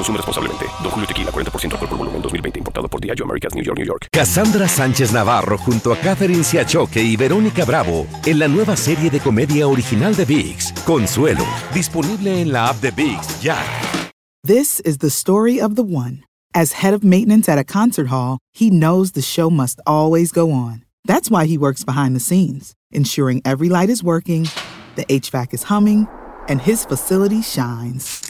Consume responsablemente. Don Julio Tequila, 40% alcohol por volumen, 2020. Importado por Diageo Americas, New York, New York. Cassandra Sánchez Navarro junto a Catherine Siachoque y Verónica Bravo en la nueva serie de comedia original de VIX, Consuelo. Disponible en la app de VIX, ya. This is the story of the one. As head of maintenance at a concert hall, he knows the show must always go on. That's why he works behind the scenes, ensuring every light is working, the HVAC is humming, and his facility shines.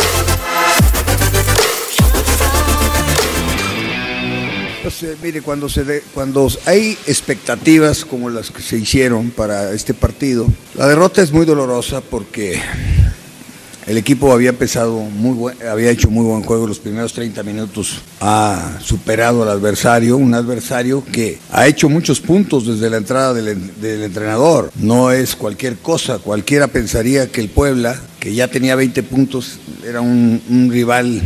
Mire, cuando, se de- cuando hay expectativas como las que se hicieron para este partido, la derrota es muy dolorosa porque el equipo había empezado muy buen- había hecho muy buen juego los primeros 30 minutos, ha superado al adversario, un adversario que ha hecho muchos puntos desde la entrada del, en- del entrenador. No es cualquier cosa, cualquiera pensaría que el Puebla, que ya tenía 20 puntos, era un rival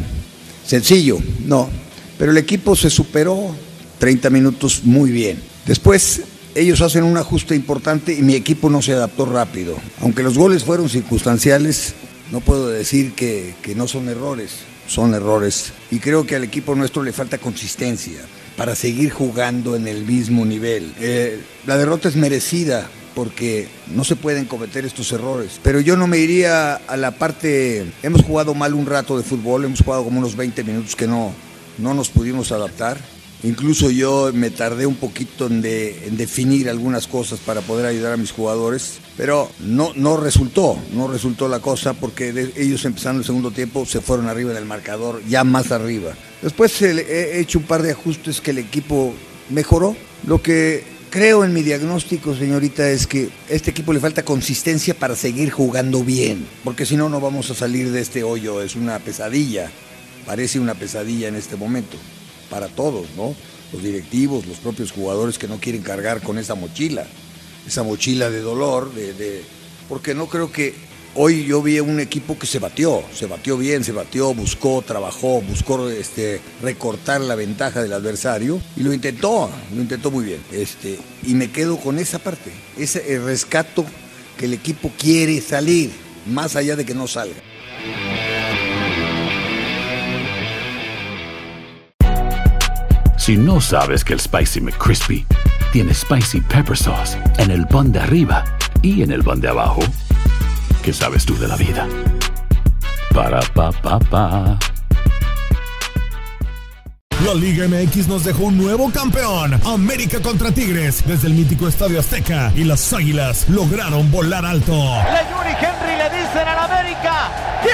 sencillo, no. Pero el equipo se superó 30 minutos muy bien. Después ellos hacen un ajuste importante y mi equipo no se adaptó rápido. Aunque los goles fueron circunstanciales, no puedo decir que, que no son errores, son errores. Y creo que al equipo nuestro le falta consistencia para seguir jugando en el mismo nivel. Eh, la derrota es merecida porque no se pueden cometer estos errores. Pero yo no me iría a la parte, hemos jugado mal un rato de fútbol, hemos jugado como unos 20 minutos que no, no nos pudimos adaptar. Incluso yo me tardé un poquito en, de- en definir algunas cosas para poder ayudar a mis jugadores, pero no, no resultó, no resultó la cosa porque ellos empezando el segundo tiempo se fueron arriba del marcador, ya más arriba. Después he hecho un par de ajustes que el equipo mejoró. Lo que creo en mi diagnóstico, señorita, es que a este equipo le falta consistencia para seguir jugando bien, porque si no, no vamos a salir de este hoyo, es una pesadilla, parece una pesadilla en este momento, para todos, ¿no? Los directivos, los propios jugadores que no quieren cargar con esa mochila, esa mochila de dolor, de, porque no creo que hoy yo vi un equipo que se batió, se batió bien, se batió, buscó, trabajó, buscó este, recortar la ventaja del adversario y lo intentó, lo intentó muy bien. Este, y me quedo con esa parte, ese rescato que el equipo quiere salir, más allá de que no salga. Si no sabes que el Spicy McCrispy tiene Spicy Pepper Sauce en el pan de arriba y en el pan de abajo, ¿qué sabes tú de la vida? Para, pa, pa, pa. La Liga MX nos dejó un nuevo campeón. América contra Tigres desde el mítico Estadio Azteca y las Águilas lograron volar alto. Le Yuri Henry le dicen al América que